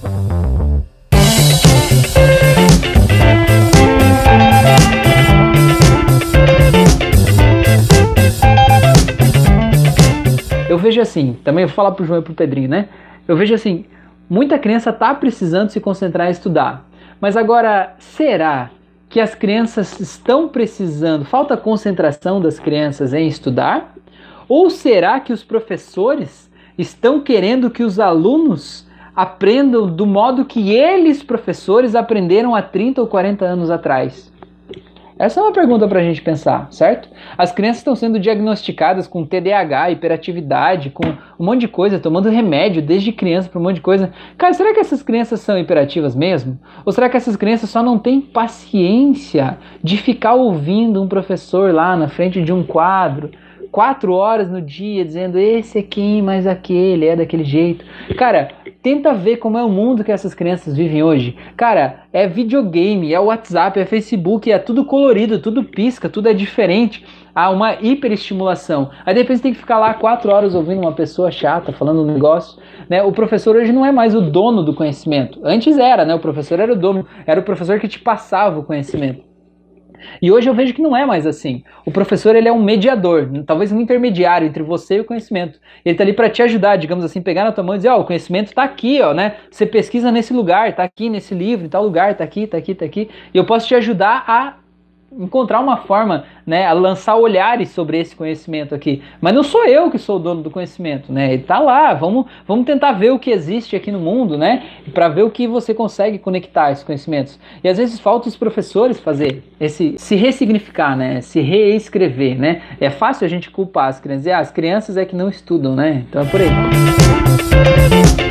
Eu vejo assim, também vou falar pro João e pro Pedrinho, né? Eu vejo assim, muita criança tá precisando se concentrar em estudar. Mas agora, será que as crianças estão precisando, falta concentração das crianças em estudar? Ou será que os professores estão querendo que os alunos aprendam do modo que eles, professores, aprenderam há 30 ou 40 anos atrás? Essa é uma pergunta para a gente pensar, certo? As crianças estão sendo diagnosticadas com TDAH, hiperatividade, com um monte de coisa, tomando remédio desde criança para um monte de coisa. Cara, será que essas crianças são hiperativas mesmo? Ou será que essas crianças só não têm paciência de ficar ouvindo um professor lá na frente de um quadro? quatro horas no dia dizendo esse aqui, mas aquele, é daquele jeito. Cara, tenta ver como é o mundo que essas crianças vivem hoje. Cara, é videogame, é WhatsApp, é Facebook, é tudo colorido, tudo pisca, tudo é diferente. Há uma hiperestimulação. Aí depois tem que ficar lá quatro horas ouvindo uma pessoa chata falando um negócio. Né? O professor hoje não é mais o dono do conhecimento. Antes era, né? O professor era o dono, era o professor que te passava o conhecimento. E hoje eu vejo que não é mais assim. O professor ele é um mediador, talvez um intermediário entre você e o conhecimento. Ele está ali para te ajudar, digamos assim, pegar na tua mão e dizer, ó, oh, o conhecimento está aqui, ó, né? Você pesquisa nesse lugar, está aqui nesse livro, em tal lugar, está aqui, está aqui, está aqui. E eu posso te ajudar a encontrar uma forma, né, a lançar olhares sobre esse conhecimento aqui. Mas não sou eu que sou o dono do conhecimento, né? Ele tá lá. Vamos, vamos tentar ver o que existe aqui no mundo, né? Para ver o que você consegue conectar esses conhecimentos. E às vezes falta os professores fazer esse se ressignificar, né? Se reescrever, né? É fácil a gente culpar as crianças. Ah, as crianças é que não estudam, né? Então é por aí.